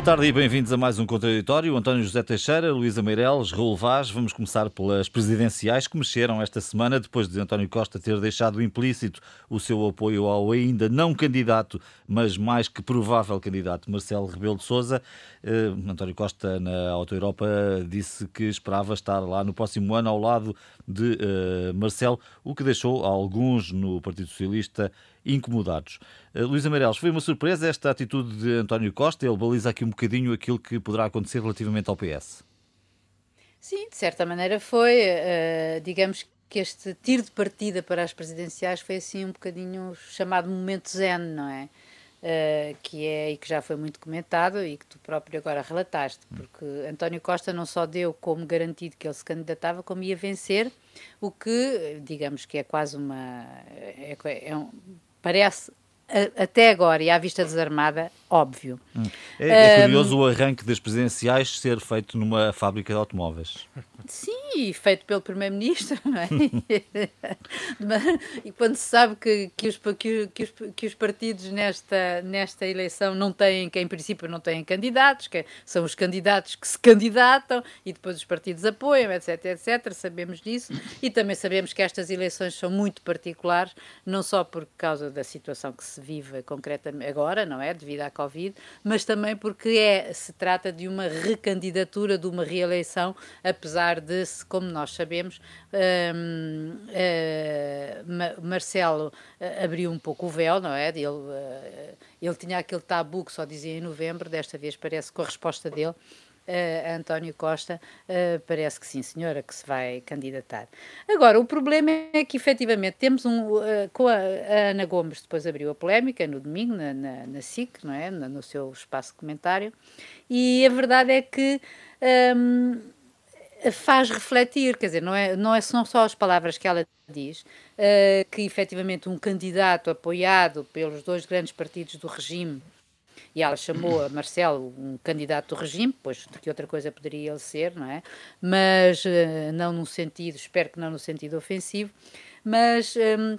Boa tarde e bem-vindos a mais um Contraditório. António José Teixeira, Luísa Meireles, Raul Vaz. Vamos começar pelas presidenciais que mexeram esta semana depois de António Costa ter deixado implícito o seu apoio ao ainda não candidato, mas mais que provável candidato, Marcelo Rebelo de Sousa. Uh, António Costa, na Auto Europa, disse que esperava estar lá no próximo ano ao lado de uh, Marcelo, o que deixou alguns no Partido Socialista incomodados. Uh, Luísa Meireles, foi uma surpresa esta atitude de António Costa? Ele baliza aqui um bocadinho aquilo que poderá acontecer relativamente ao PS. Sim, de certa maneira foi. Uh, digamos que este tiro de partida para as presidenciais foi assim um bocadinho chamado momento zen, não é? Uh, que é e que já foi muito comentado e que tu próprio agora relataste, porque António Costa não só deu como garantido que ele se candidatava, como ia vencer, o que, digamos que é quase uma. É, é um, parece até agora e à vista desarmada, óbvio. Hum. É, é, curioso um, o arranque das presidenciais ser feito numa fábrica de automóveis. Sim, feito pelo Primeiro-Ministro, não é? e quando se sabe que, que, os, que, que, os, que os partidos nesta, nesta eleição não têm, que em princípio não têm candidatos, que são os candidatos que se candidatam e depois os partidos apoiam, etc, etc, sabemos disso. E também sabemos que estas eleições são muito particulares, não só por causa da situação que se se vive concretamente agora, não é? Devido à Covid, mas também porque é, se trata de uma recandidatura, de uma reeleição, apesar de, como nós sabemos, um, uh, eh, Marcelo uh, abriu um pouco o véu, não é? Ele, uh, ele tinha aquele tabu que só dizia em novembro, desta vez parece com a resposta dele uh, António Costa, uh, parece que sim, senhora, que se vai candidatar. Agora, o problema é que efetivamente temos um. Uh, com a, a, Ana Gomes, depois abriu a polémica no domingo, na, na, na SIC, não é? no seu espaço de comentário, e a verdade é que. Um, faz refletir, quer dizer, não, é, não, é, não só as palavras que ela diz, uh, que efetivamente um candidato apoiado pelos dois grandes partidos do regime e ela chamou a Marcelo um candidato do regime, pois de que outra coisa poderia ele ser, não é? Mas uh, não no sentido, espero que não no sentido ofensivo, mas um, uh,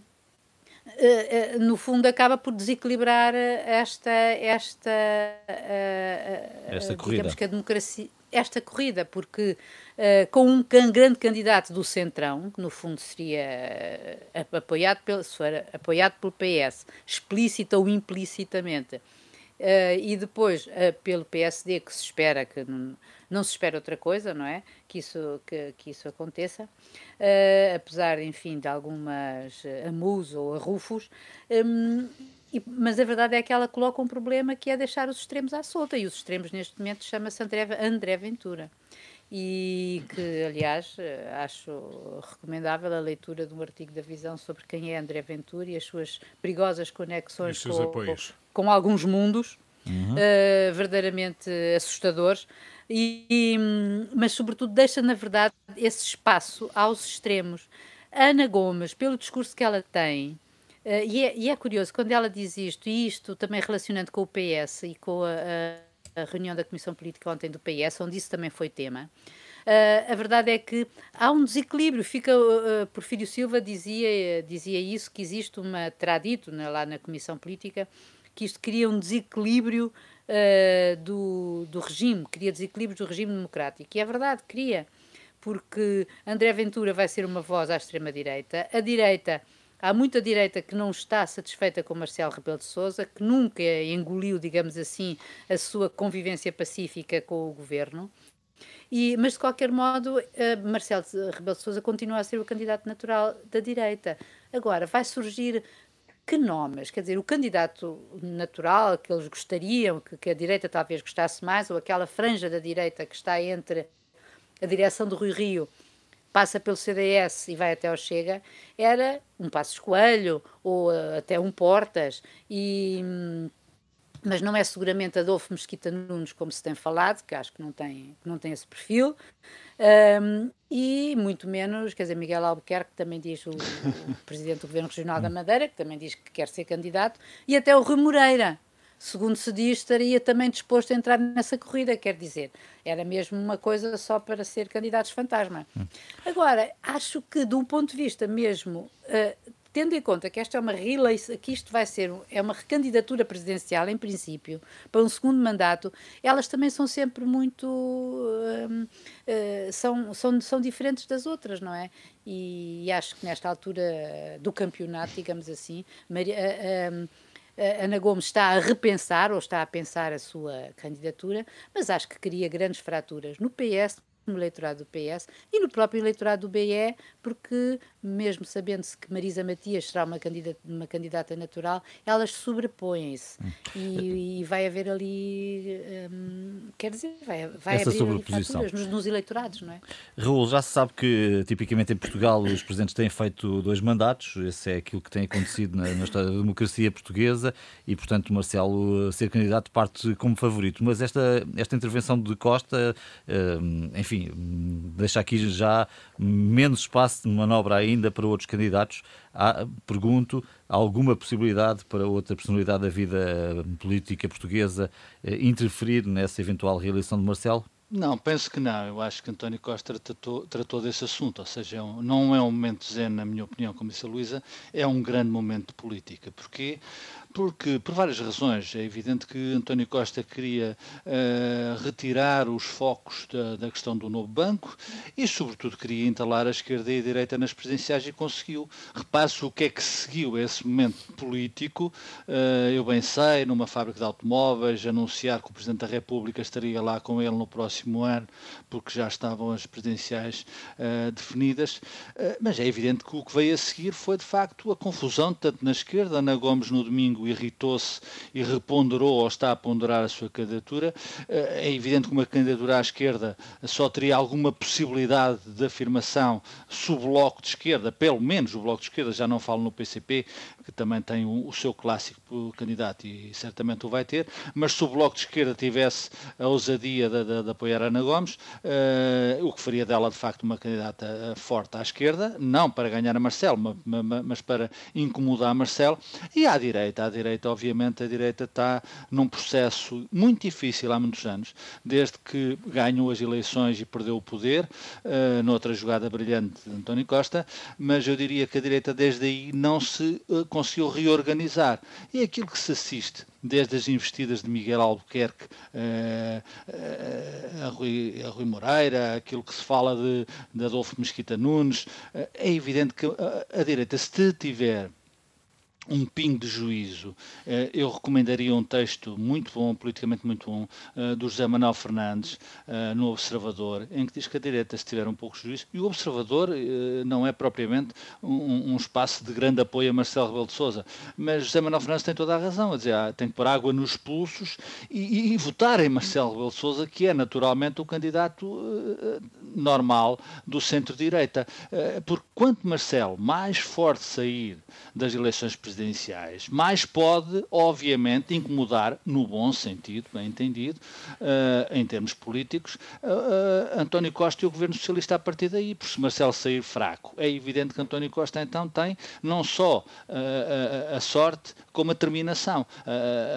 uh, no fundo acaba por desequilibrar esta esta esta corrida. que a democracia esta corrida, porque uh, com um grande candidato do Centrão, que no fundo seria uh, apoiado pelo, se for apoiado pelo PS, explícita ou implicitamente, Uh, e depois uh, pelo PSD que se espera que não, não, se espera outra coisa não é? Que isso que, que isso aconteça uh, apesar enfim de algumas amus ou arrufos um, e, mas a verdade é que ela coloca um problema que é deixar os extremos à solta e os extremos neste momento chama-se André, André Ventura e que, aliás, acho recomendável a leitura de um artigo da Visão sobre quem é André Ventura e as suas perigosas conexões com, com, com, alguns mundos uhum. uh, verdadeiramente assustadores, e, e, mas, sobretudo, deixa, na verdade, esse espaço aos extremos. Ana Gomes, pelo discurso que ela tem, e, é, e, é, curioso, quando ela diz isto, e isto também relacionando com o PS e com a, a a reunião da Comissão Política ontem do PS, onde isso também foi tema. Uh, a verdade é que há um desequilíbrio. Fica, uh, Porfírio Silva dizia, dizia isso, que existe uma, terá dito né, lá na Comissão Política, que isto cria um desequilíbrio uh, do, do regime, cria desequilíbrios do regime democrático. E é verdade, cria, porque André Ventura vai ser uma voz à extrema-direita, a direita Há muita direita que não está satisfeita com Marcelo Rebelo de Sousa, que nunca engoliu, digamos assim, a sua convivência pacífica com o governo. E, mas, de qualquer modo, uh, Marcelo Rebelo de Sousa continua a ser o candidato natural da direita. Agora, vai surgir que nomes? Quer dizer, o candidato natural que eles gostariam, que, que, a direita talvez gostasse mais, ou aquela franja da direita que está entre a direção do Rui Rio passa pelo CDS e vai até ao Chega, era um Passos Coelho ou uh, até um Portas, e, hum, mas não é seguramente Adolfo Mesquita Nunes, como se tem falado, que acho que não tem, não tem esse perfil, um, e muito menos, quer dizer, Miguel Albuquerque, que também diz, o, o Presidente do Governo Regional da Madeira, que também diz que quer ser candidato, e até o Rui Moreira, segundo se diz, estaria também disposto a entrar nessa corrida, quer dizer, era mesmo uma coisa só para ser candidatos fantasma. Agora, acho que, de um ponto de vista mesmo uh, tendo em conta que esta é uma que isto vai ser é uma recandidatura presidencial em princípio para um segundo mandato, elas também são sempre muito uh, uh, são, são, são diferentes das outras, não é? E, e, acho que nesta altura do campeonato, digamos assim, Maria, uh, Ana Gomes está a repensar ou está a pensar a sua candidatura, mas acho que cria grandes fraturas no PS, no eleitorado do PS e no próprio eleitorado do BE, porque, mesmo sabendo-se que Marisa Matias será uma candidata, uma candidata natural, elas sobrepõem-se. Hum. E, e, vai haver ali, hum, quer dizer, vai, vai Essa abrir nos, nos, eleitorados, não é? Raul, já se sabe que, tipicamente em Portugal, os presidentes têm feito dois mandatos, esse é aquilo que tem acontecido na, na história da democracia portuguesa e, portanto, Marcelo ser candidato parte como favorito. Mas esta, esta intervenção de Costa, hum, enfim, enfim, deixa aqui já menos espaço de manobra ainda para outros candidatos. Há, pergunto, há alguma possibilidade para outra personalidade da vida política portuguesa eh, interferir nessa eventual reeleição de Marcelo? Não, penso que não. Eu acho que António Costa tratou, tratou desse assunto. Ou seja, é não é um momento zen, na minha opinião, como disse a Luísa, é um grande momento de política. Porquê? Porque, por várias razões, é evidente que António Costa queria uh, retirar os focos da, da, questão do novo banco e, sobretudo, queria entalar a esquerda e a direita nas presidenciais e conseguiu. Repare-se o que é que seguiu esse momento político. Uh, eu bem sei, numa fábrica de automóveis, anunciar que o Presidente da República estaria lá com ele no próximo ano, porque já estavam as presidenciais uh, definidas. mas é evidente que o que veio a seguir foi, de facto, a confusão, tanto na esquerda, Ana Gomes no domingo irritou-se e reponderou ou está a ponderar a sua candidatura. Eh, é evidente que uma candidatura à esquerda só teria alguma possibilidade de afirmação se o Bloco de Esquerda, pelo menos o Bloco de Esquerda, já não falo no PCP, que também tem o, seu clássico candidato e certamente o vai ter, mas se o Bloco de Esquerda tivesse a ousadia de, de, de apoiar Ana Gomes, uh, o que faria dela de facto uma candidata eh, forte à esquerda, não para ganhar a Marcelo, mas, para incomodar Marcelo, e à direita, à direita, obviamente, a direita está num processo muito difícil há muitos anos, desde que ganhou as eleições e perdeu o poder, uh, noutra jogada brilhante de António Costa, mas eu diria que a direita desde aí não se uh, conseguiu reorganizar. E aquilo que se assiste desde as investidas de Miguel Albuquerque uh, a, Rui, a, Rui, Moreira, aquilo que se fala de, de Adolfo Mesquita Nunes, é evidente que a, a direita, se tiver um pingo de juízo. Eh, eu recomendaria um texto muito bom, politicamente muito bom, eh, do José Manuel Fernandes, eh, no Observador, em que diz que a direita, se tiver um pouco de juízo, e o Observador não é propriamente um, espaço de grande apoio a Marcelo Rebelo de Sousa, mas José Manuel Fernandes tem toda a razão, a dizer, ah, tem que pôr água nos pulsos e, e, e votar em Marcelo Rebelo de Sousa, que é naturalmente o candidato normal do centro-direita. porque quanto Marcelo mais forte sair das eleições presidenciais, mais pode, obviamente, incomodar, no bom sentido, bem entendido, uh, em termos políticos, uh, António Costa e o governo socialista a partir daí, porque se Marcelo sair fraco, é evidente que António Costa então tem não só a, a sorte, como a terminação,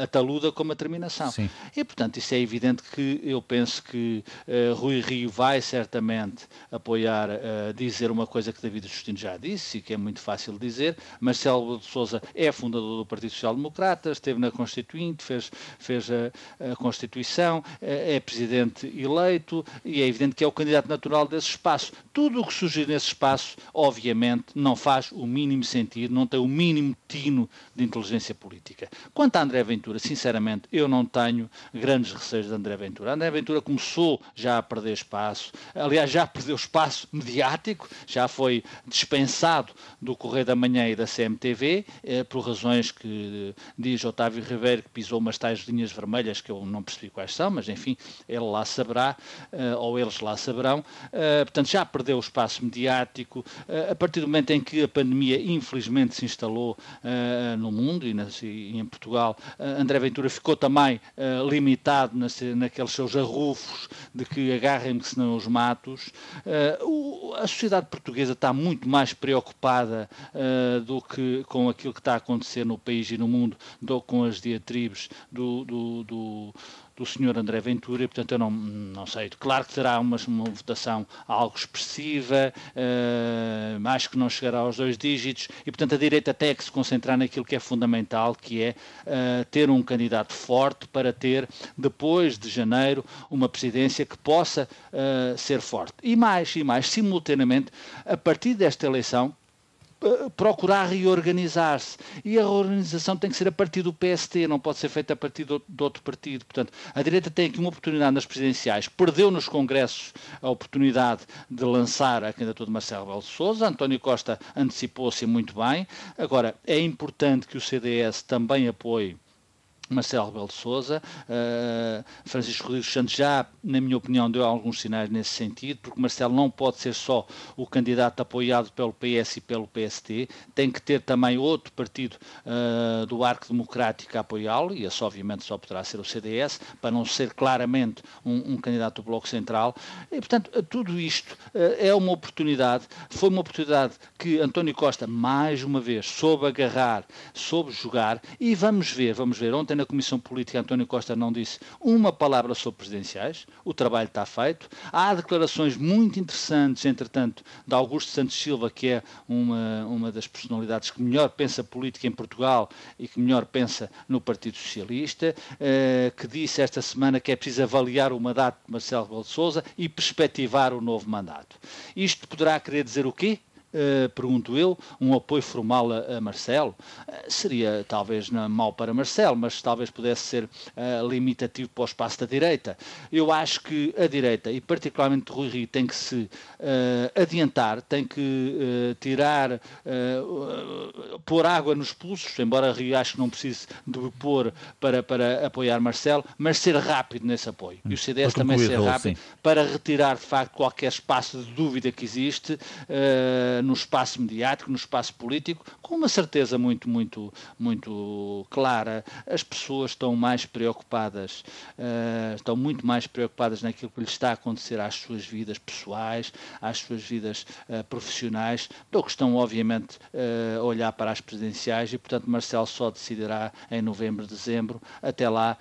a, taluda como a terminação. Sim. E, portanto, isso é evidente que eu penso que Rui Rio vai certamente apoiar, dizer uma coisa que David Justino já disse e que é muito fácil dizer, Marcelo de Souza é fundador do Partido Social Democrata, esteve na Constituinte, fez, fez a, a Constituição, é, é, presidente eleito e é evidente que é o candidato natural desse espaço. Tudo o que surgir nesse espaço, obviamente, não faz o mínimo sentido, não tem o mínimo tino de inteligência política. Quanto a André Ventura, sinceramente, eu não tenho grandes receios de André Ventura. André Ventura começou já a perder espaço, já perdeu espaço mediático, já foi dispensado do Correio da Manhã e da CMTV, é, por razões que diz Otávio Ribeiro que pisou umas tais linhas vermelhas que eu não percebi quais são, mas enfim, ele lá saberá, uh, ou eles lá saberão. Uh, portanto, já perdeu o espaço mediático. Uh, a partir do momento em que a pandemia, infelizmente, se instalou no mundo e, e, em Portugal, André Ventura ficou também limitado nas, naqueles seus arrufos de que agarrem-me que senão os O, a sociedade portuguesa está muito mais preocupada do que com aquilo que está a acontecer no país e no mundo do, com as diatribes do, do, do do Sr. André Ventura, e portanto eu não, não sei. Claro que terá uma, uma votação algo expressiva, uh, que não chegará aos dois dígitos, e portanto a direita tem que se concentrar naquilo que é fundamental, que é uh, ter um candidato forte para ter, depois de janeiro, uma presidência que possa uh, ser forte. E mais, e mais, simultaneamente, a partir desta eleição, procurar reorganizar-se. E a reorganização tem que ser a partir do PST, não pode ser feita a partir de outro partido. Portanto, a direita tem aqui uma oportunidade nas presidenciais. Perdeu nos congressos a oportunidade de lançar a candidatura de Marcelo Rebelo de Sousa. António Costa antecipou-se muito bem. Agora, é importante que o CDS também apoie Marcelo Rebelo de Sousa, uh, Francisco Rodrigues Santos já, na minha opinião, deu alguns sinais nesse sentido, porque Marcelo não pode ser só o candidato apoiado pelo PS e pelo PST, tem que ter também outro partido uh, do arco democrático a apoiá-lo, e esse obviamente só poderá ser o CDS, para não ser claramente um, um candidato do Bloco Central, e portanto tudo isto uh, é uma oportunidade, foi uma oportunidade que António Costa, mais uma vez, soube agarrar, soube jogar, e vamos ver, vamos ver, ontem na Comissão Política António Costa não disse uma palavra sobre presidenciais, o trabalho está feito. Há declarações muito interessantes, entretanto, de Augusto Santos Silva, que é uma, uma das personalidades que melhor pensa política em Portugal e que melhor pensa no Partido Socialista, eh, que disse esta semana que é preciso avaliar o mandato de Marcelo Rebelo de Sousa e perspectivar o novo mandato. Isto poderá querer dizer o quê? Uh, pergunto eu, um apoio formal a, a Marcelo, uh, seria talvez não, mau para Marcelo, mas talvez pudesse ser uh, limitativo para o espaço da direita. Eu acho que a direita, e particularmente Rui Rio, tem que se adiantar, tem que tirar, pôr água nos pulsos, embora Rio acho que não precise de pôr para, para apoiar Marcelo, mas ser rápido nesse apoio. E o CDS também ser rápido sim. para retirar de facto qualquer espaço de dúvida que existe no espaço mediático, no espaço político, com uma certeza muito, muito, muito clara. As pessoas estão mais preocupadas, uh, estão muito mais preocupadas naquilo que lhes está a acontecer às suas vidas pessoais, às suas vidas uh, profissionais, do que estão, obviamente, uh, a olhar para as presidenciais e, portanto, Marcelo só decidirá em novembro, dezembro. Até lá,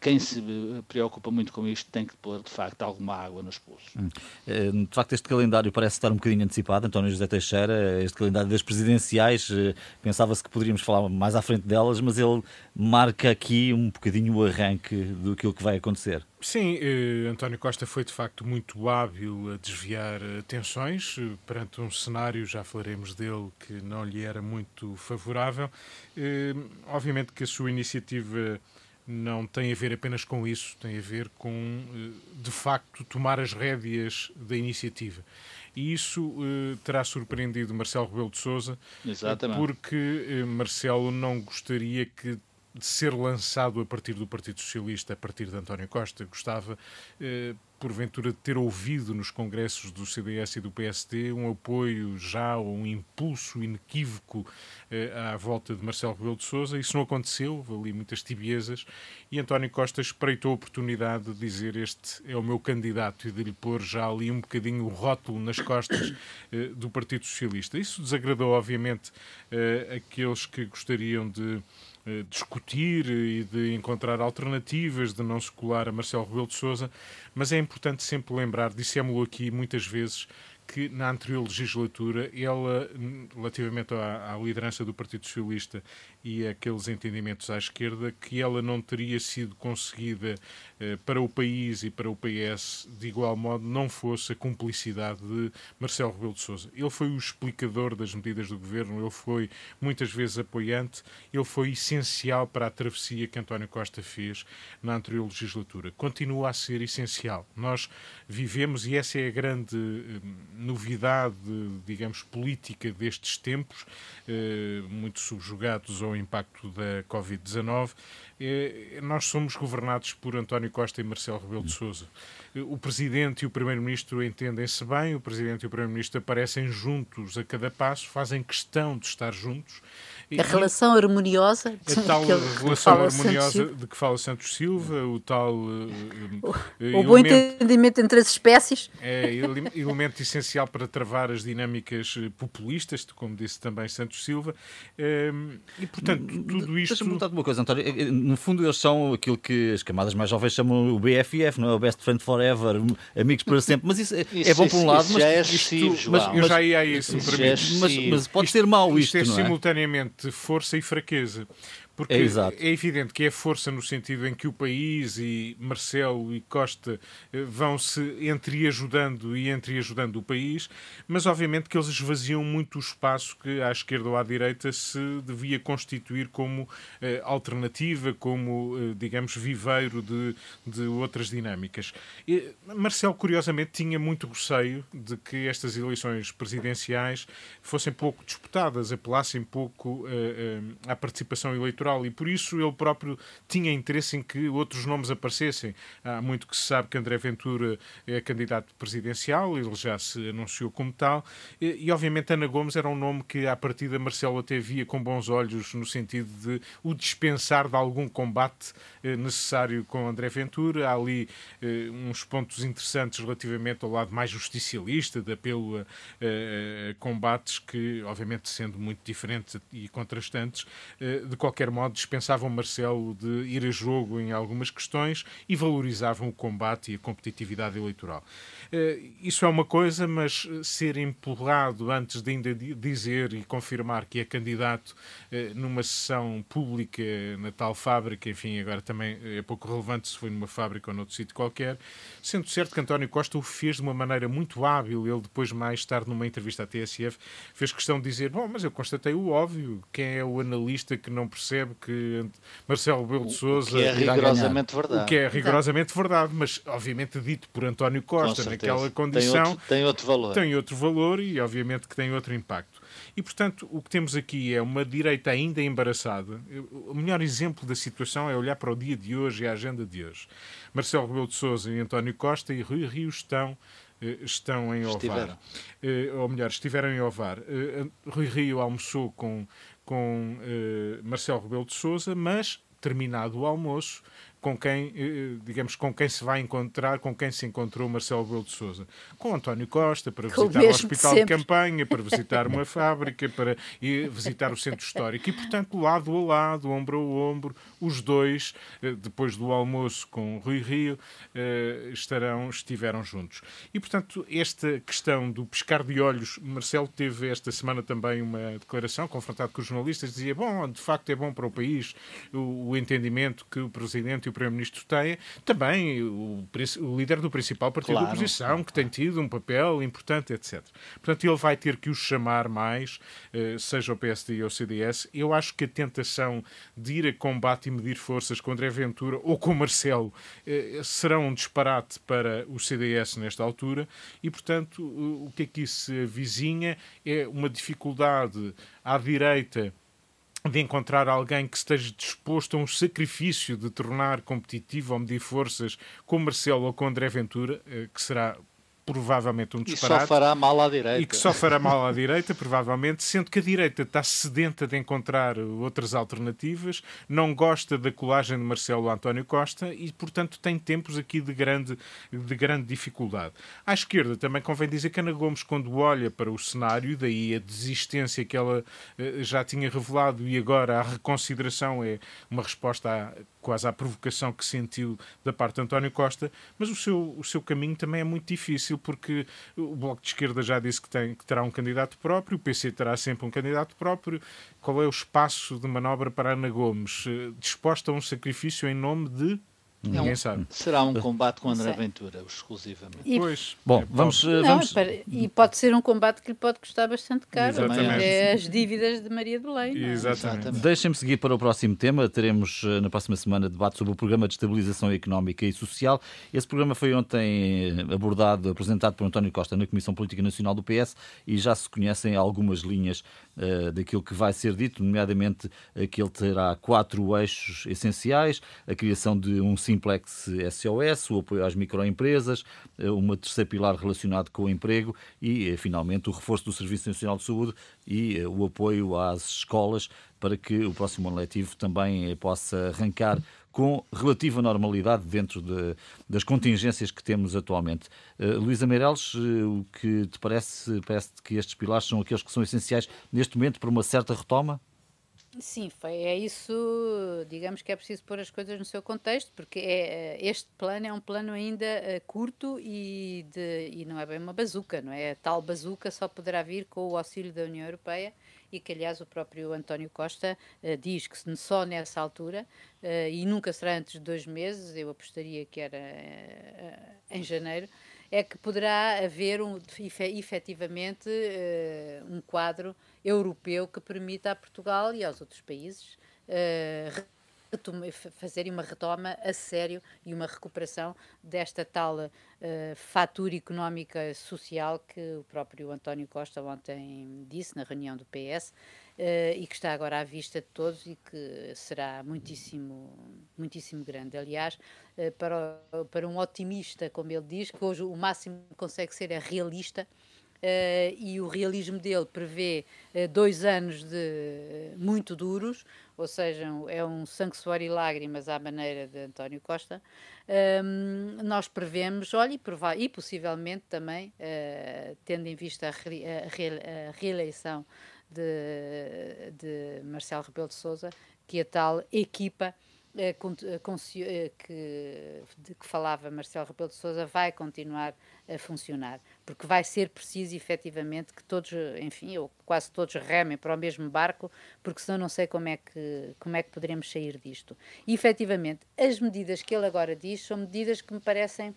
quem se preocupa muito com isto tem que pôr, de facto, alguma água nos pulsos. Hum. De facto, este calendário parece estar um bocadinho antecipado. António José Teixeira, este calendário das presidenciais, eh, pensava-se que poderíamos falar mais à frente delas, mas ele marca aqui um bocadinho o arranque do que vai acontecer. Sim, eh, António Costa foi de facto muito hábil a desviar atenções eh, perante um cenário, já falaremos dele, que não lhe era muito favorável. Eh, obviamente que a sua iniciativa não tem a ver apenas com isso, tem a ver com, eh, de facto, tomar as rédeas da iniciativa. E isso uh, terá surpreendido Marcelo Rebelo de Sousa, Exatamente. porque uh, Marcelo não gostaria que de ser lançado a partir do Partido Socialista, a partir de António Costa. Gostava, eh, porventura, de ter ouvido nos congressos do CDS e do PSD um apoio já ou um impulso inequívoco eh, à volta de Marcelo Rebelo de Sousa. Isso não aconteceu, ali muitas tibiezas e António Costa espreitou a oportunidade de dizer este é o meu candidato e de lhe pôr já ali um bocadinho o rótulo nas costas eh, do Partido Socialista. Isso desagradou, obviamente, eh, aqueles que gostariam de discutir e de encontrar alternativas, de não se colar a Marcelo Rebelo de Sousa, mas é importante sempre lembrar, dissemos-lo aqui muitas vezes, que na anterior legislatura ela, relativamente à, à, liderança do Partido Socialista e aqueles entendimentos à esquerda, que ela não teria sido conseguida eh, para o país e para o PS de igual modo não fosse a cumplicidade de Marcelo Rebelo de Sousa. Ele foi o explicador das medidas do governo, ele foi muitas vezes apoiante, ele foi essencial para a travessia que António Costa fez na anterior legislatura. Continua a ser essencial. Nós vivemos, e essa é a grande eh, novidade, digamos, política destes tempos, eh, muito subjugados ao impacto da Covid-19, eh, nós somos governados por António António Costa e Marcelo Rebelo de Sousa. O Presidente e o Primeiro-Ministro entendem-se bem, o Presidente e o Primeiro-Ministro aparecem juntos a cada passo, fazem questão de estar juntos a relação harmoniosa. A tal relação harmoniosa de que fala Santos Silva, o tal. Uh, o, bom entendimento entre as espécies. É elemento essencial para travar as dinâmicas populistas, como disse também Santos Silva. Um, e, portanto, tudo isto. Deixa-me perguntar uma coisa, António. No fundo, eles são aquilo que as camadas mais jovens chamam o BFF, não é? O Best Friend Forever, amigos para sempre. Mas isso é, isso, é bom por um lado, mas. Já é isto, mas, eu já ia a isso, me permite. Mas, mas, pode isto, ser mau isto, isto é, é simultaneamente de força e fraqueza. Porque é, é, evidente que é força no sentido em que o país e Marcelo e Costa eh, vão se entreajudando e entreajudando o país, mas obviamente que eles esvaziam muito o espaço que à esquerda ou à direita se devia constituir como eh, alternativa, como, eh, digamos, viveiro de, de outras dinâmicas. E, Marcelo, curiosamente, tinha muito receio de que estas eleições presidenciais fossem pouco disputadas, apelassem pouco à participação eleitoral e por isso ele próprio tinha interesse em que outros nomes aparecessem. Há muito que se sabe que André Ventura é candidato presidencial, ele já se anunciou como tal, e, e obviamente Ana Gomes era um nome que à partida Marcelo até via com bons olhos no sentido de o dispensar de algum combate eh, necessário com André Ventura. Há ali eh, uns pontos interessantes relativamente ao lado mais justicialista, de apelo a, a, a combates que, obviamente, sendo muito diferentes e contrastantes, eh, de qualquer modo, dispensavam Marcelo de ir a jogo em algumas questões e valorizavam o combate e a competitividade eleitoral. Eh, isso é uma coisa, mas ser empurrado antes de ainda dizer e confirmar que é candidato eh, numa sessão pública na tal fábrica, enfim, agora também é pouco relevante se foi numa fábrica ou noutro sítio qualquer, sendo certo que António Costa o fez de uma maneira muito hábil. Ele, depois, mais tarde, numa entrevista à TSF, fez questão de dizer: Bom, mas eu constatei o óbvio. Quem é o analista que não percebe que Marcelo Rebelo de Souza. O que é rigorosamente verdade. O que é rigorosamente verdade, mas obviamente dito por António Costa naquela condição. Tem outro, tem outro valor. Tem outro valor e obviamente que tem outro impacto. E, portanto, o que temos aqui é uma direita ainda embaraçada. O melhor exemplo da situação é olhar para o dia de hoje e a agenda de hoje. Marcelo Rebelo de Sousa e António Costa e Rui Rio estão eh, estão em Ovar. Uh, ou melhor, estiveram em Ovar. Uh, Rui Rio almoçou com, com uh, Marcelo Rebelo de Sousa, mas terminado o almoço, com quem, eh, digamos, com quem se vai encontrar, com quem se encontrou Marcelo Belo de Souza. Com António Costa, para visitar o hospital de, de, campanha, para visitar uma fábrica, para visitar o centro histórico. E, portanto, lado a lado, ombro a ombro, os dois, eh, depois do almoço com Rui Rio, eh, estarão, estiveram juntos. E, portanto, esta questão do pescar de olhos, Marcelo teve esta semana também uma declaração, confrontado com os jornalistas, dizia, bom, de facto é bom para o país o, o entendimento que o Presidente e o Primeiro-Ministro tem, também o, o, líder do principal partido claro. da oposição, que tem tido um papel importante, etc. Portanto, ele vai ter que os chamar mais, eh, seja o PSD ou o CDS. Eu acho que a tentação de ir a combate e medir forças com André Ventura ou com Marcelo eh, será um disparate para o CDS nesta altura e, portanto, o que aqui se avizinha é uma dificuldade à direita de encontrar alguém que esteja disposto a um sacrifício de tornar competitivo ou medir forças com Marcelo ou com André Ventura, eh, que será provavelmente um disparate. E só fará mal à direita. E que só fará mal à direita, provavelmente, sendo que a direita está sedenta de encontrar outras alternativas, não gosta da colagem de Marcelo António Costa e, portanto, tem tempos aqui de grande, de grande dificuldade. À esquerda também convém dizer que Ana Gomes, quando olha para o cenário, daí a desistência que ela eh, já tinha revelado e agora a reconsideração é uma resposta à quase à provocação que sentiu da parte de António Costa, mas o seu, o seu caminho também é muito difícil, porque o Bloco de Esquerda já disse que, tem, que terá um candidato próprio, o PC terá sempre um candidato próprio. Qual é o espaço de manobra para Ana Gomes? Eh, disposta a um sacrifício em nome de Ninguém é sabe. Será um combate com André Ventura, exclusivamente. E, pois. Bom, é, vamos, não, vamos... e pode ser um combate que lhe pode custar bastante caro. Exatamente. É as dívidas de Maria de Belém. É? Exatamente. Deixem-me seguir para o próximo tema. Teremos eh, na próxima semana debate sobre o Programa de Estabilização Económica e Social. Esse programa foi ontem eh, abordado, apresentado por António Costa na Comissão Política Nacional do PS e já se conhecem algumas linhas uh, daquilo que vai ser dito, nomeadamente que ele terá quatro eixos essenciais: a criação de um simples Simplex SOS, o apoio às microempresas, uma terceira pilar relacionado com o emprego e, finalmente, o reforço do Serviço Nacional de Saúde e o apoio às escolas para que o próximo ano letivo também possa arrancar com relativa normalidade dentro de, das contingências que temos atualmente. Uh, Luísa Meireles, uh, o que te parece, parece que estes pilares são aqueles que são essenciais neste momento para uma certa retoma? Sim, foi, é isso, digamos que é preciso pôr as coisas no seu contexto, porque é, eh, este plano é um plano ainda uh, curto e, de, e não é bem uma bazuca, não é? Tal bazuca só poderá vir com o auxílio da União Europeia e que, aliás, o próprio António Costa uh, diz que só nessa altura, e nunca será antes de dois meses, eu apostaria que era em janeiro, é que poderá haver um, efetivamente um quadro europeu que permita a Portugal e aos outros países fazerem uma retoma a sério e uma recuperação desta tal uh, fatura económica social que o próprio António Costa ontem disse na reunião do PS uh, eh, e que está agora à vista de todos e que será muitíssimo, muitíssimo grande. Aliás, uh, para, para um otimista, como ele diz, que hoje o máximo que consegue ser é realista, Uh, e o realismo dele prevê uh, dois anos de muito duros, ou seja, é um sangue, e lágrimas à maneira de António Costa. Um, nós prevemos, olha, e, possivelmente também, uh, tendo em vista a, re a, re a reeleição de, de Marcelo Rebelo de Sousa, que a tal equipa eh, eh, que, de que falava Marcelo Rebelo de Sousa vai continuar a funcionar, porque vai ser preciso efetivamente que todos, enfim, ou quase todos remem para o mesmo barco, porque senão não sei como é que, como é que poderemos sair disto. E efetivamente, as medidas que ele agora diz são medidas que me parecem uh,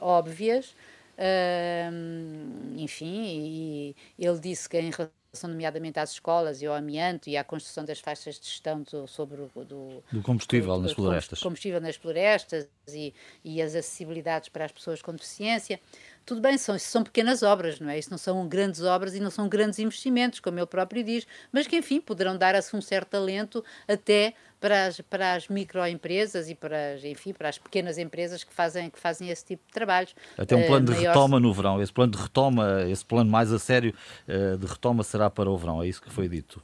óbvias, uh, enfim, e ele disse que em relação relação nomeadamente às escolas e ao amianto e à construção das faixas de gestão do, sobre o do, do combustível do, nas florestas. combustível nas florestas e, e as acessibilidades para as pessoas com deficiência. Tudo bem, são, são pequenas obras, não é? Isso não são grandes obras e não são grandes investimentos, como ele próprio diz, mas que, enfim, poderão dar-se um certo talento até para as, para as microempresas e para as, enfim, para as pequenas empresas que fazem, que fazem esse tipo de trabalhos. Até um plano uh, de maior... retoma no verão. Esse plano de retoma, esse plano mais a sério uh, de retoma será para o verão, é isso que foi dito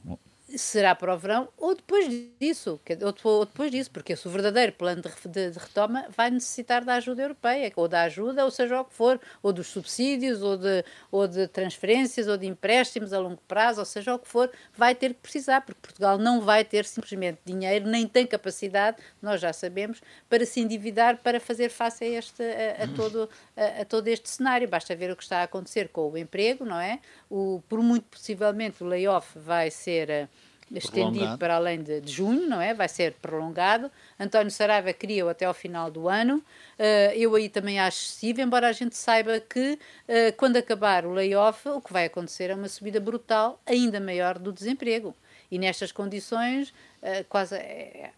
será para o verão ou depois disso, ou depois disso, porque esse verdadeiro plano de, retoma vai necessitar da ajuda europeia, ou da ajuda, ou seja o que for, ou dos subsídios, ou de, ou de transferências, ou de empréstimos a longo prazo, ou seja o que for, vai ter que precisar, porque Portugal não vai ter simplesmente dinheiro, nem tem capacidade, nós já sabemos, para se endividar para fazer face a, este, a, a todo, a, a, todo este cenário. Basta ver o que está a acontecer com o emprego, não é? O, por muito possivelmente o layoff vai ser estendido prolongado. para além de, de, junho, não é? Vai ser prolongado. António Saraiva queria-o até ao final do ano. Uh, eu aí também acho excessivo, embora a gente saiba que uh, quando acabar o layoff, o que vai acontecer é uma subida brutal, ainda maior do desemprego. E nestas condições, uh, quase é,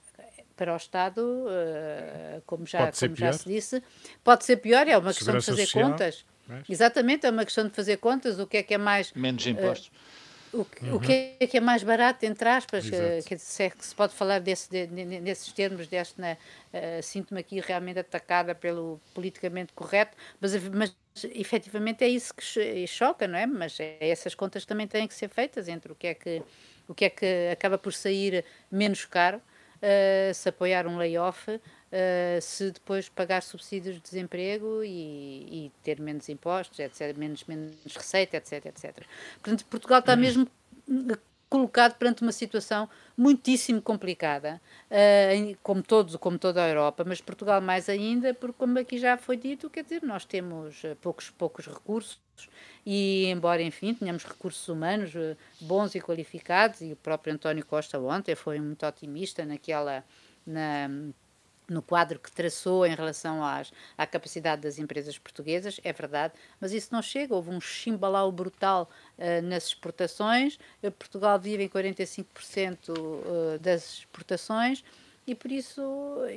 para o Estado, como, já, como já se disse, pode ser pior, é uma questão de fazer social, contas. Mas... Exatamente, é uma questão de fazer contas, o que é que é mais... Menos impostos o, uhum. o que, é, que é mais barato, entre aspas, uh, que, se, é que se pode falar desse, de, nesses termos, deste, uh, sinto-me aqui realmente atacada pelo politicamente correto, mas, mas efetivamente é isso que choca, não é? Mas é, essas contas também têm que ser feitas entre o que é que, o que, é que acaba por sair menos caro, uh, se apoiar um layoff, Uh, se depois pagar subsídios de desemprego e, e, ter menos impostos, etc., menos, menos receita, etc, etc. Portanto, Portugal está mesmo colocado perante uma situação muitíssimo complicada, uh, como, todos, como toda a Europa, mas Portugal mais ainda, porque como aqui já foi dito, quer dizer, nós temos poucos, poucos recursos e embora, enfim, tenhamos recursos humanos bons e qualificados, e o próprio António Costa ontem foi muito otimista naquela... Na, no quadro que traçou em relação às, à capacidade das empresas portuguesas, é verdade, mas isso não chega. Houve um chimbalau brutal uh, nas exportações. Uh, Portugal vive em 45% uh, das exportações e por isso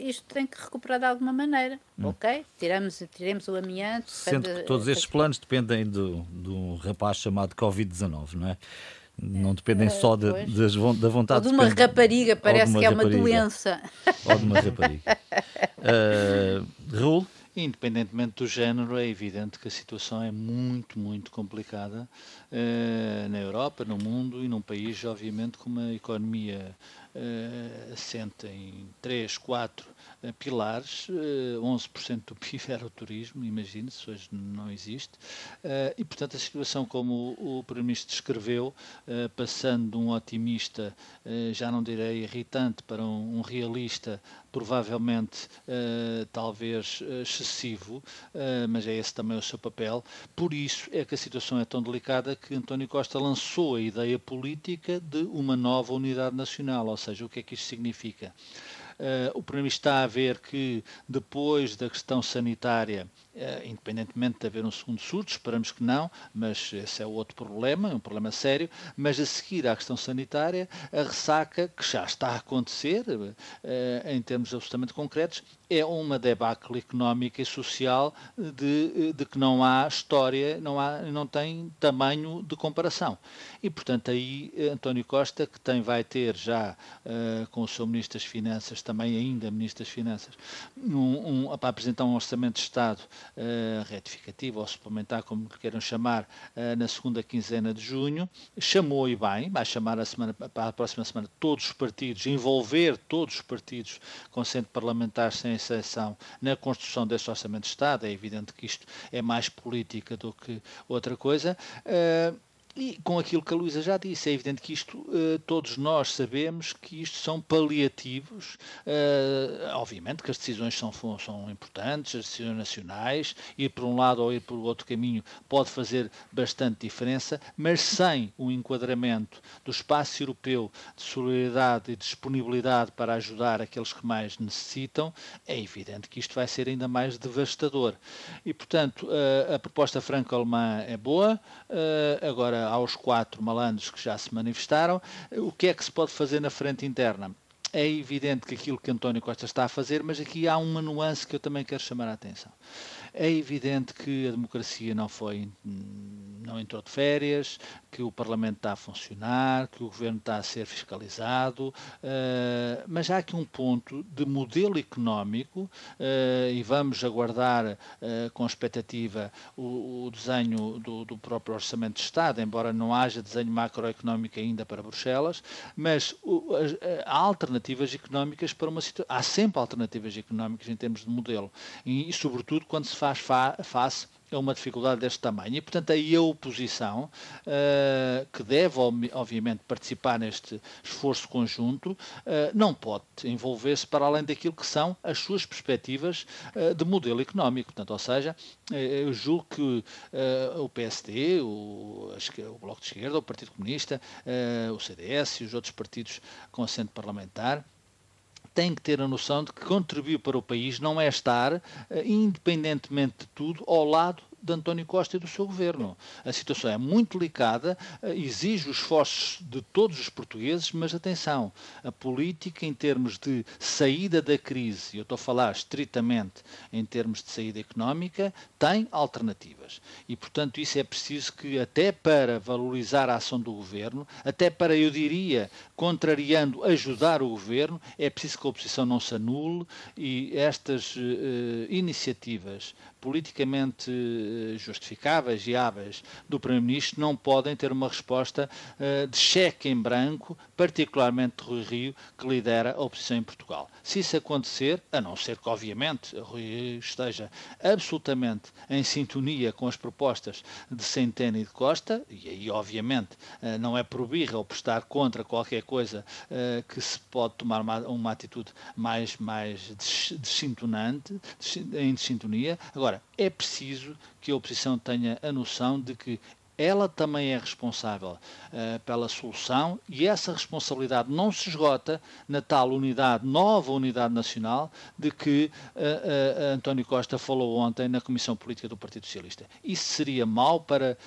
isto tem que recuperar de alguma maneira. Hum. Ok? Tiramos, tiremos o amianto. Sendo que todos estes planos dependem do, do rapaz chamado Covid-19, não é? Não dependem só de, de, da vontade. Ou de uma depende, rapariga, parece que é uma doença. Ou de uma rapariga. Uh, Raul? Independentemente do género, é evidente que a situação é muito, muito complicada uh, na Europa, no mundo e num país, obviamente, com uma economia uh, assente em 3, 4 uh, pilares. Uh, 11% do PIB era o turismo, imagine-se, hoje não existe. e, portanto, a situação, como o, Primeiro-Ministro descreveu, passando de um otimista, já não direi irritante, para um, realista provavelmente talvez excessivo, mas é esse também o seu papel. Por isso é que a situação é tão delicada que António Costa lançou a ideia política de uma nova unidade nacional, ou seja, o que é que isto significa? O Primeiro-Ministro está a ver que depois da questão sanitária eh, independentemente de haver um segundo surto, esperamos que não, mas esse é outro problema, é um problema sério. Mas a seguir à questão sanitária, a ressaca, que já está a acontecer, eh, em termos absolutamente concretos, é uma debacle económica e social de, de que não há história, não, há, não tem tamanho de comparação. E, portanto, aí António Costa, que tem, vai ter já com o seu Ministro das Finanças, também ainda Ministro das Finanças, um, um, para apresentar um orçamento de Estado uh, retificativo ou suplementar, como queiram chamar, uh, na segunda quinzena de junho, chamou e bem, vai chamar a semana, para a próxima semana todos os partidos, envolver todos os partidos com centro parlamentar sem exceção na construção deste Orçamento de Estado. É evidente que isto é mais política do que outra coisa. Uh, e com aquilo que a Luísa já disse, é evidente que isto, uh, todos nós sabemos que isto são paliativos. Uh, obviamente que as decisões são, são importantes, as decisões nacionais, ir por um lado ou ir por outro caminho pode fazer bastante diferença, mas sem o enquadramento do espaço europeu de solidariedade e disponibilidade para ajudar aqueles que mais necessitam, é evidente que isto vai ser ainda mais devastador. E, portanto, uh, a proposta franco-alemã é boa, agora aos quatro malandros que já se manifestaram, o que é que se pode fazer na frente interna? É evidente que aquilo que António Costa está a fazer, mas aqui há uma nuance que eu também quero chamar a atenção. É evidente que a democracia não foi, não entrou de férias, que o Parlamento está a funcionar, que o Governo está a ser fiscalizado, uh, mas há aqui um ponto de modelo económico uh, e vamos aguardar uh, com expectativa o, o desenho do, do, próprio Orçamento de Estado, embora não haja desenho macroeconómico ainda para Bruxelas, mas há alternativas económicas para uma situação. Há sempre alternativas económicas em termos de modelo e, e sobretudo, quando se faz fa face a uma dificuldade deste tamanho. E, portanto, aí a oposição, uh, que deve, obviamente, participar neste esforço conjunto, uh, não pode envolver-se para além daquilo que são as suas perspectivas uh, de modelo económico. Portanto, ou seja, eu julgo que o PSD, o, o, Bloco de Esquerda, o Partido Comunista, o CDS e os outros partidos com assento parlamentar, tem que ter a noção de que contribuir para o país não é estar, eh, independentemente de tudo, ao lado de António Costa e do seu governo. A situação é muito delicada, eh, exige os esforços de todos os portugueses, mas atenção, a política em termos de saída da crise, eu estou a falar estritamente em termos de saída económica, tem alternativas. E, portanto, isso é preciso que, até para valorizar a ação do governo, até para, eu diria, contrariando, ajudar o governo, é preciso que a oposição não se anule e estas uh, iniciativas politicamente eh, justificáveis e hábeis do Primeiro-Ministro não podem ter uma resposta uh, de cheque em branco, particularmente de Rui Rio, que lidera a oposição em Portugal. Se isso acontecer, a não ser que, obviamente, Rui Rio esteja absolutamente em sintonia com as propostas de Centeno e de Costa, e aí, obviamente, uh, não é por birra ou por estar contra qualquer coisa que se pode tomar uma, atitude mais, mais desintonante, em sintonia. Agora, Agora, é preciso que a oposição tenha a noção de que ela também é responsável uh, pela solução e essa responsabilidade não se esgota na tal unidade, nova unidade nacional, de que uh, uh, António Costa falou ontem na Comissão Política do Partido Socialista. Isso seria mau para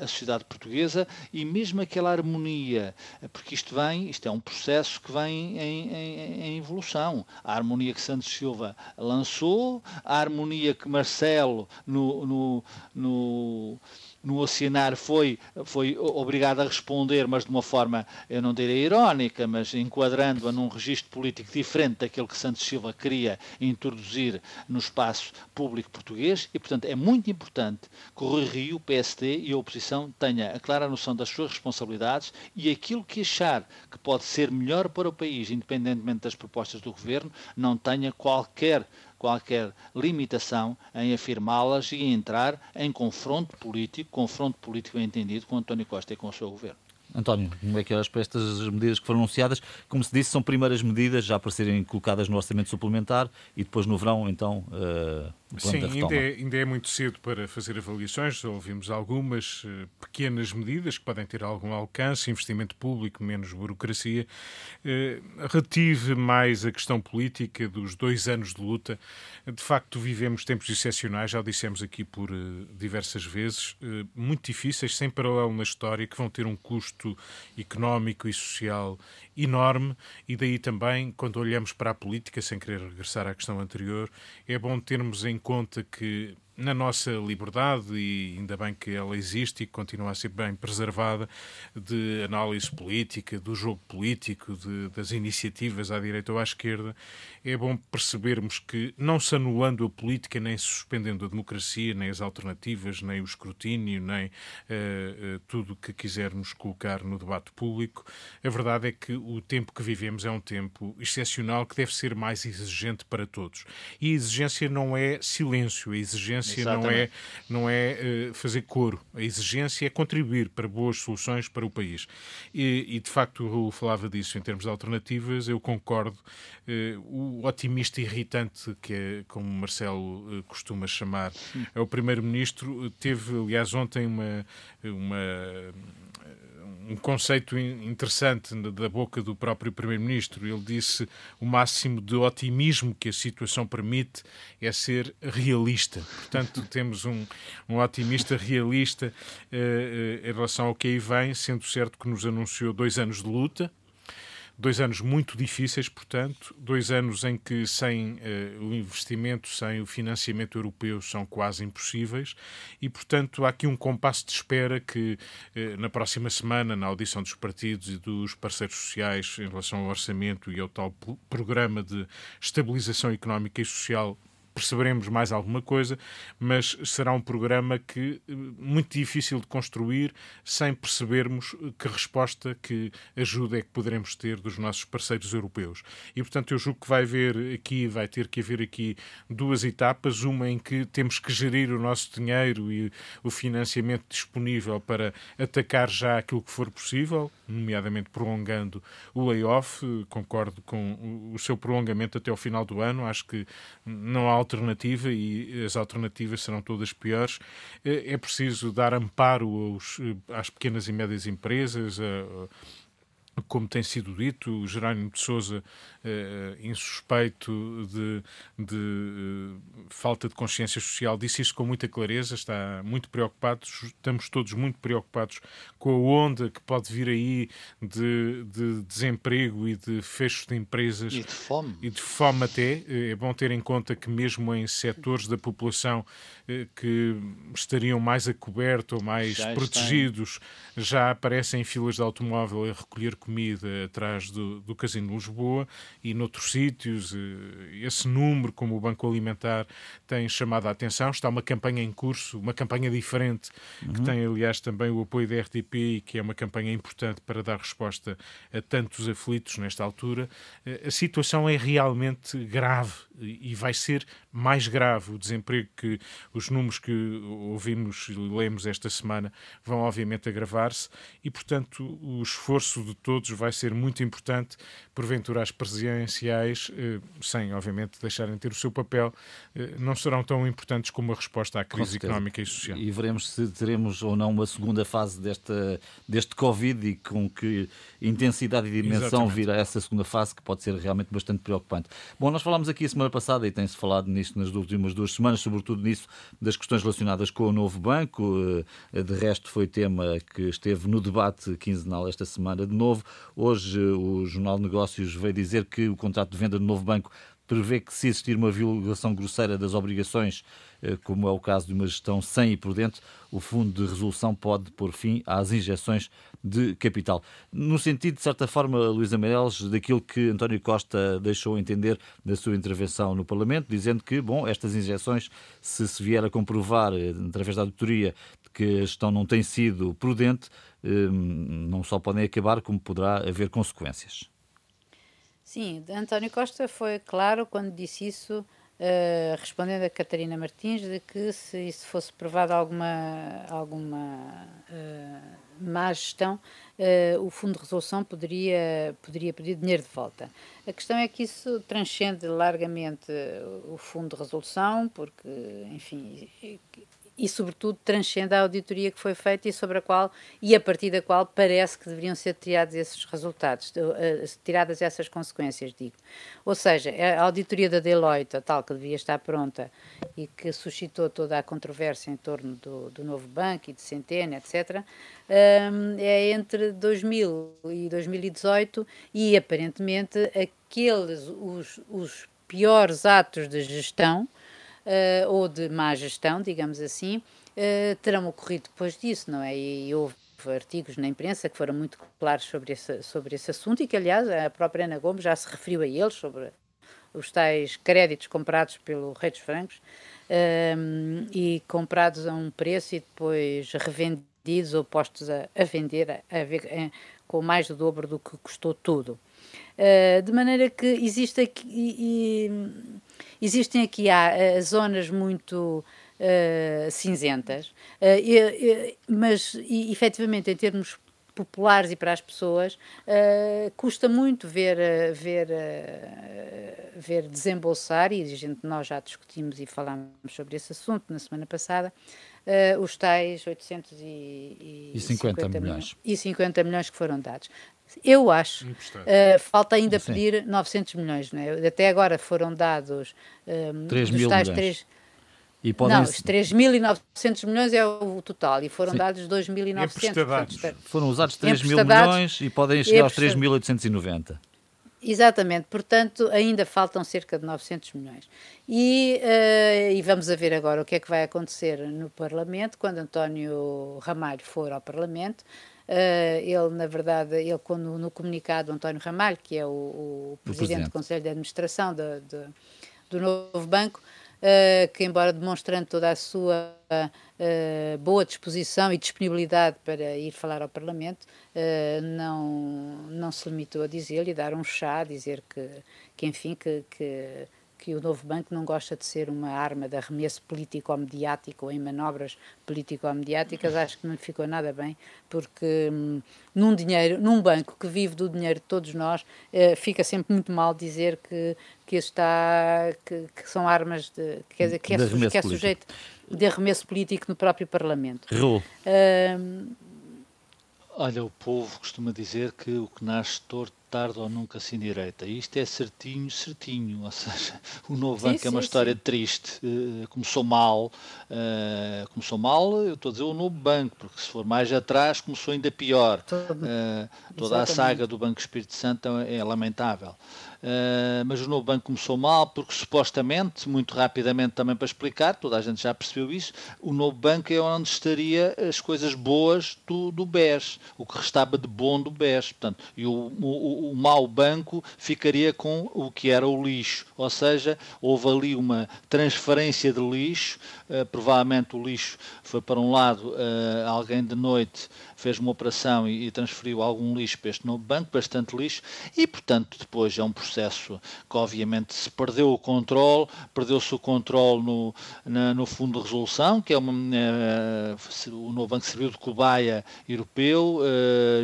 a sociedade portuguesa e mesmo aquela harmonia, porque isto vem, isto é um processo que vem em, em, em evolução. A harmonia que Santos Silva lançou, a harmonia que Marcelo no, no, no no Oceanar foi, foi obrigado a responder, mas de uma forma, eu não direi irónica, mas enquadrando-a num registro político diferente daquele que Santos Silva queria introduzir no espaço público português. E, portanto, é muito importante que o Rio, o PSD e a oposição tenha a clara noção das suas responsabilidades e aquilo que achar que pode ser melhor para o país, independentemente das propostas do Governo, não tenha qualquer qualquer limitação em afirmá-las e entrar em confronto político, confronto político entendido com António Costa e com o seu governo. António, como é que olhas para estas medidas que foram anunciadas? Como se disse, são primeiras medidas já para serem colocadas no orçamento suplementar e depois no verão, então, uh, Sim, ainda é, ainda é, muito cedo para fazer avaliações. Ouvimos algumas uh, pequenas medidas que podem ter algum alcance, investimento público, menos burocracia. Uh, retive mais a questão política dos dois anos de luta. De facto, vivemos tempos excepcionais, já o dissemos aqui por uh, diversas vezes, muito difíceis, sem paralelo na história, que vão ter um custo económico e social enorme. E daí também, quando olhamos para a política, sem querer regressar à questão anterior, é bom termos em conta que na nossa liberdade, e ainda bem que ela existe e continua a ser bem preservada, de análise política, do jogo político, de, das iniciativas à direita ou à esquerda, é bom percebermos que, não se anulando a política, nem suspendendo a democracia, nem as alternativas, nem o escrutínio, nem uh, uh, tudo que quisermos colocar no debate público, a verdade é que o tempo que vivemos é um tempo excepcional que deve ser mais exigente para todos. E a exigência não é silêncio, a exigência não é, não é uh, fazer coro. A exigência é contribuir para boas soluções para o país. E, e de facto, o falava disso em termos de alternativas, eu concordo. Uh, o otimista irritante, que é como Marcelo uh, costuma chamar, é o primeiro-ministro, teve, aliás, ontem uma. uma um conceito interessante da boca do próprio Primeiro-Ministro. Ele disse o máximo de otimismo que a situação permite é ser realista. Portanto, temos um, um otimista realista uh, uh, em relação ao que aí vem, sendo certo que nos anunciou dois anos de luta, Dois anos muito difíceis, portanto, dois anos em que sem uh, o investimento, sem o financiamento europeu, são quase impossíveis. E, portanto, há aqui um compasso de espera que uh, na próxima semana, na audição dos partidos e dos parceiros sociais em relação ao orçamento e ao tal programa de estabilização económica e social perceberemos mais alguma coisa, mas será um programa que eh, muito difícil de construir sem percebermos que resposta, que ajuda é que poderemos ter dos nossos parceiros europeus. E portanto eu julgo que vai haver aqui, vai ter que haver aqui duas etapas, uma em que temos que gerir o nosso dinheiro e o financiamento disponível para atacar já aquilo que for possível, nomeadamente prolongando o layoff, concordo com o seu prolongamento até ao final do ano, acho que não há alternativa e as alternativas serão todas piores. É, é preciso dar amparo aos, às pequenas e médias empresas, a, como tem sido dito, o Jerónimo de Souza, eh, insuspeito de, de eh, falta de consciência social, disse isso com muita clareza, está muito preocupado, estamos todos muito preocupados com a onda que pode vir aí de, de desemprego e de fecho de empresas. E de fome. E de fome até. É bom ter em conta que mesmo em setores da população eh, que estariam mais a coberto ou mais já protegidos, já aparecem filas de automóvel a recolher comida atrás do, do Casino de Lisboa e noutros sítios. Eh, esse número, como o Banco Alimentar, tem chamado a atenção. Está uma campanha em curso, uma campanha diferente, uhum. que tem, aliás, também o apoio da RTP e que é uma campanha importante para dar resposta a tantos aflitos nesta altura. Eh, a situação é realmente grave e vai ser mais grave. O desemprego que os números que ouvimos e lemos esta semana vão, obviamente, agravar-se e, portanto, o esforço de todos vai ser muito importante. Porventura, as presidenciais, eh, sem, obviamente, deixarem de ter o seu papel, eh, não serão tão importantes como a resposta à crise económica e social. E veremos se teremos ou não uma segunda fase desta, deste Covid e com que intensidade e dimensão Exatamente. virá essa segunda fase, que pode ser realmente bastante preocupante. Bom, nós falámos aqui a semana passada e tem-se falado nisto nas últimas duas semanas, sobretudo nisso das questões relacionadas com o novo banco. Eh, de resto, foi tema que esteve no debate quinzenal esta semana de novo. Hoje, o Jornal de Negócios veio dizer que o contrato de venda do novo banco prevê que se existir uma violação grosseira das obrigações, eh, como é o caso de uma gestão sem e prudente, o Fundo de Resolução pode pôr fim às injeções de capital. No sentido, de certa forma, Luísa Meireles, daquilo que António Costa deixou entender na sua intervenção no Parlamento, dizendo que, bom, estas injeções, se se vier a comprovar, eh, através da auditoria, que a gestão não tem sido prudente, eh, não só podem acabar, como poderá haver consequências. Sim, António Costa foi claro quando disse isso, uh, respondendo a Catarina Martins, de que se isso fosse provado alguma, alguma uh, má gestão, uh, o Fundo de Resolução poderia, poderia pedir dinheiro de volta. A questão é que isso transcende largamente o Fundo de Resolução, porque, enfim, e, sobretudo, transcende a auditoria que foi feita e sobre a qual e a partir da qual parece que deveriam ser tirados esses resultados, eh, tiradas essas consequências, digo. Ou seja, a auditoria da Deloitte, tal que devia estar pronta e que suscitou toda a controvérsia em torno do, do novo banco e de Centena, etc., ehm, é entre 2000 e 2018 e, aparentemente, aqueles, os, os piores atos de gestão uh, ou de má gestão, digamos assim, uh, terão ocorrido depois disso, não é? E, e houve artigos na imprensa que foram muito claros sobre esse, sobre esse assunto e que, aliás, a própria Ana Gomes já se referiu a eles, sobre os tais créditos comprados pelo Rei dos Francos um, e comprados a um preço e depois revendidos ou postos a, a vender a, a a, com mais do dobro do que custou tudo. Uh, de maneira que existe aqui, e, e, existem aqui há, uh, zonas muito uh, cinzentas, e, mas e, efetivamente em termos populares e para as pessoas custa muito ver ver ver desembolsar e a gente nós já discutimos e falámos sobre esse assunto na semana passada os tais 850 milhões. milhões e 50 milhões que foram dados. Eu acho. Uh, falta ainda Sim. pedir 900 milhões. Né? Até agora foram dados um, 3 mil milhões. 3... E podem... Não, os 3.900 milhões é o total e foram Sim. dados 2.900. Foram usados 3 mil milhões e podem chegar aos 3.890. Exatamente, portanto, ainda faltam cerca de 900 milhões. E, uh, e, vamos a ver agora o que é que vai acontecer no Parlamento, quando António Ramalho for ao Parlamento. Uh, ele, na verdade, ele quando, no comunicado, António Ramalho, que é o, o, presidente, presidente, do Conselho de Administração de, de, do novo banco, uh, que embora demonstrando toda a sua uh, boa disposição e disponibilidade para ir falar ao Parlamento, não, não se limitou a dizer-lhe, dar um chá, dizer que, que enfim, que, que que o novo banco não gosta de ser uma arma de arremesso político-mediático ou em manobras político-mediáticas, acho que não ficou nada bem, porque hum, num dinheiro, num banco que vive do dinheiro de todos nós, eh, fica sempre muito mal dizer que, que está que, que são armas de, quer dizer, que é, de que é sujeito de arremesso político no próprio Parlamento. Hum, Olha, o povo costuma dizer que o que nasce torto tarde ou nunca se endireita. E isto é certinho, certinho. Ou seja, o novo banco é uma história sim. triste. Uh, começou mal. Uh, começou mal, eu estou a dizer o novo banco, porque se for mais atrás, começou ainda pior. Uh, toda a saga do Banco Espírito Santo é lamentável. Uh, mas o novo banco começou mal porque supostamente, muito rapidamente também para explicar, toda a gente já percebeu isso, o novo banco é onde estaria as coisas boas do, do BES, o que restava de bom do BES. Portanto, e o, o, o mau banco ficaria com o que era o lixo. Ou seja, houve ali uma transferência de lixo, uh, provavelmente o lixo foi para um lado, uh, alguém de noite fez uma operação e, e, transferiu algum lixo para este novo banco, bastante lixo, e portanto depois é um processo que obviamente se perdeu o controle, perdeu-se o controle no, na, no fundo de resolução, que é uma, uh, o novo banco serviu de cobaia europeu,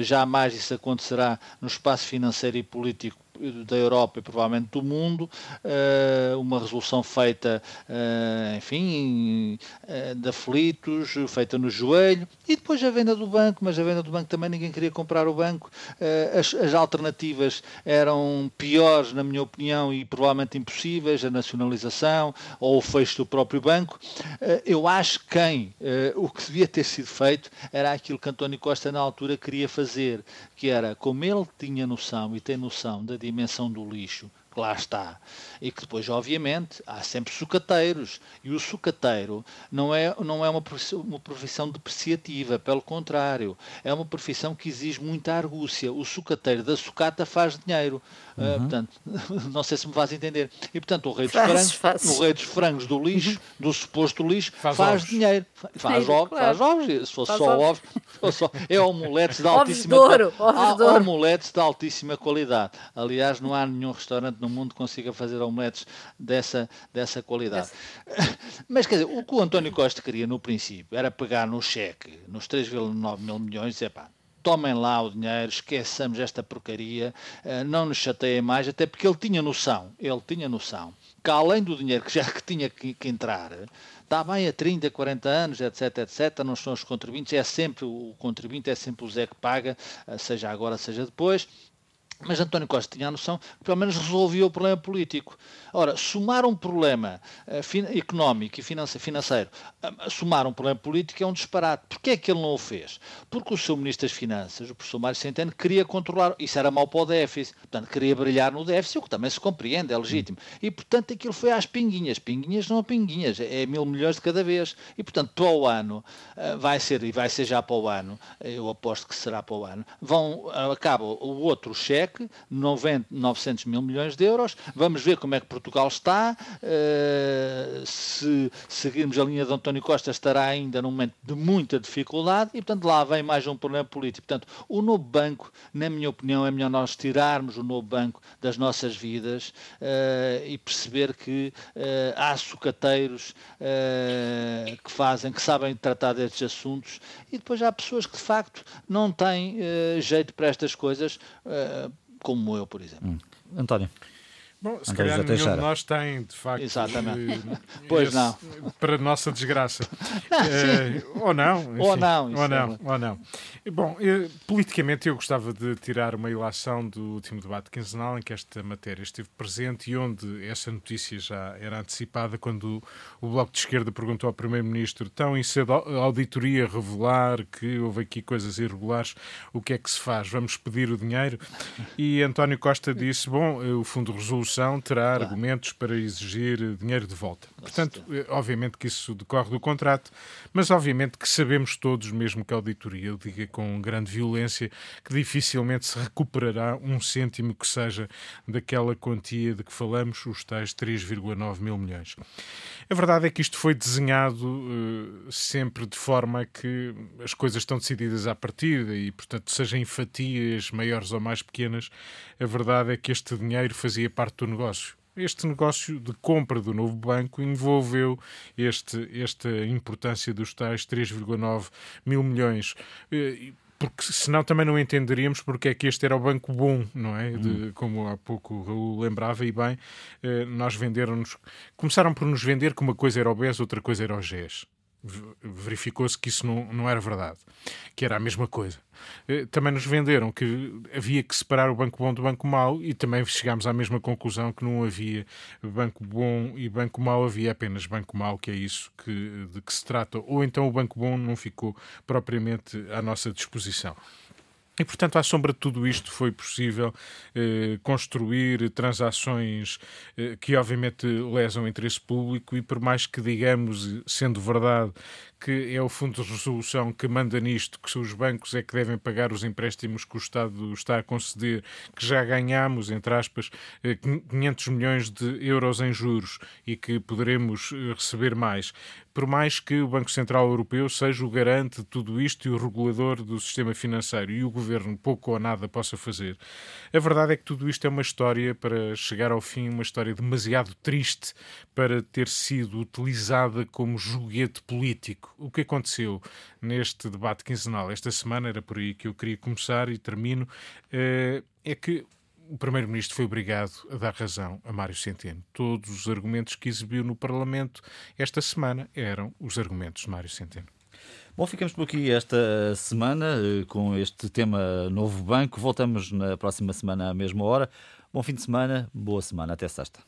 jamais isso acontecerá no espaço financeiro e político da Europa e provavelmente do mundo, eh, uma resolução feita, eh, enfim, eh, de aflitos, feita no joelho, e depois a venda do banco, mas a venda do banco também ninguém queria comprar o banco, as, as alternativas eram piores, na minha opinião, e provavelmente impossíveis, a nacionalização ou o fecho do próprio banco. Eu acho que quem, o que devia ter sido feito era aquilo que António Costa na altura queria fazer, que era, como ele tinha noção e tem noção da dimensão do lixo, que lá está. E que depois, obviamente, há sempre sucateiros. E o sucateiro não é, não é uma, profissão, uma profissão depreciativa, pelo contrário. É uma profissão que exige muita argúcia. O sucateiro da sucata faz dinheiro. Ah, uhum. Uh, portanto, não sei se me faz entender. E, portanto, o rei dos, faz, frangos, faz. O rei dos frangos do lixo, uhum. do suposto lixo, faz, faz dinheiro. Faz, ovos, claro. faz ovos. Se fosse faz só ovos, só, é omeletes de altíssima qualidade. Omeletes de altíssima qualidade. Aliás, não há nenhum restaurante no mundo que consiga fazer omeletes dessa, dessa qualidade. Mas, quer dizer, o que o António Costa queria no princípio era pegar no cheque, nos 3,9 mil milhões, e dizer, pá, tomem lá o dinheiro, esqueçamos esta porcaria, eh, não nos chateiem mais, até porque ele tinha noção, ele tinha noção, que além do dinheiro que já que tinha que, que entrar, está bem a 30, 40 anos, etc, etc, não são os contribuintes, é sempre o contribuinte, é sempre o Zé que paga, eh, seja agora, seja depois, mas António Costa tinha a noção que pelo menos resolvia o problema político. Ora, somar um problema uh, económico e financeiro, uh, somar um problema político é um disparate. Porquê é que ele não o fez? Porque o seu Ministro das Finanças, o professor Mário Centeno, queria controlar, isso era mau para o déficit, portanto queria brilhar no déficit, o que também se compreende, é legítimo. E portanto aquilo foi às pinguinhas. Pinguinhas não pinguinhas, é mil milhões de cada vez. E portanto para o ano, uh, vai ser, e vai ser já para o ano, eu aposto que será para o ano, vão, acaba o outro cheque cheque, 90, 900 mil milhões de euros. Vamos ver como é que Portugal está. Uh, se seguirmos a linha de António Costa, estará ainda num momento de muita dificuldade e, portanto, lá vem mais um problema político. Portanto, o novo banco, na minha opinião, é melhor nós tirarmos o novo banco das nossas vidas uh, e perceber que uh, há sucateiros que fazem, que sabem tratar destes assuntos e depois há pessoas que, de facto, não têm jeito para estas coisas como eu, por exemplo. Hum. António. Bom, se calhar nenhum de nós tem, de facto. Exatamente. Eh, pois não. Para nossa desgraça. uh, ou não. Enfim, ou não. Ou não, é... ou não. Bom, eu, politicamente eu gostava de tirar uma ilação do último debate quinzenal em que esta matéria esteve presente e onde essa notícia já era antecipada quando o Bloco de Esquerda perguntou ao Primeiro-Ministro tão em cedo a auditoria revelar que houve aqui coisas irregulares, o que é que se faz? Vamos pedir o dinheiro? E António Costa disse, bom, o Fundo Resolução terá claro. argumentos para exigir dinheiro de volta. Portanto, eh, obviamente que isso decorre do contrato, mas obviamente que sabemos todos, mesmo que a auditoria o diga com grande violência, que dificilmente se recuperará um cêntimo que seja daquela quantia de que falamos, os tais 3,9 mil milhões. A verdade é que isto foi desenhado uh, sempre de forma que as coisas estão decididas à partida e, portanto, seja em fatias maiores ou mais pequenas, a verdade é que este dinheiro fazia parte do negócio. Este negócio de compra do novo banco envolveu este, esta importância dos tais 3,9 mil milhões eh, porque senão também não entenderíamos porque é que este era o banco bom, não é? De, hum. como há pouco o Raul lembrava e bem, eh, nós venderam-nos, começaram por nos vender que uma coisa era o BES, outra coisa era o GES verificou-se que isso não, não era verdade, que era a mesma coisa. Eh, também nos venderam que havia que separar o banco bom do banco mau e também chegámos à mesma conclusão que não havia banco bom e banco mau, havia apenas banco mau, que é isso que, de que se trata. Ou então o banco bom não ficou propriamente à nossa disposição. E, portanto, à sombra de tudo isto, foi possível eh, construir transações eh, que, obviamente, lesam o interesse público e, por mais que digamos, sendo verdade, que é o Fundo de Resolução que manda nisto, que os bancos é que devem pagar os empréstimos que o Estado está a conceder, que já ganhamos, entre aspas, 500 eh, milhões de euros em juros e que poderemos eh, receber mais. Por mais que o Banco Central Europeu seja o garante de tudo isto e o regulador do sistema financeiro e o Governo pouco ou nada possa fazer, a verdade é que tudo isto é uma história para chegar ao fim, uma história demasiado triste para ter sido utilizada como joguete político. O que aconteceu neste debate quinzenal esta semana, era por aí que eu queria começar e termino, eh, é que o Primeiro-Ministro foi obrigado a dar razão a Mário Centeno. Todos os argumentos que exibiu no Parlamento esta semana eram os argumentos de Mário Centeno. Bom, ficamos por aqui esta semana eh, com este tema Novo Banco. Voltamos na próxima semana à mesma hora. Bom fim de semana, boa semana, até sexta.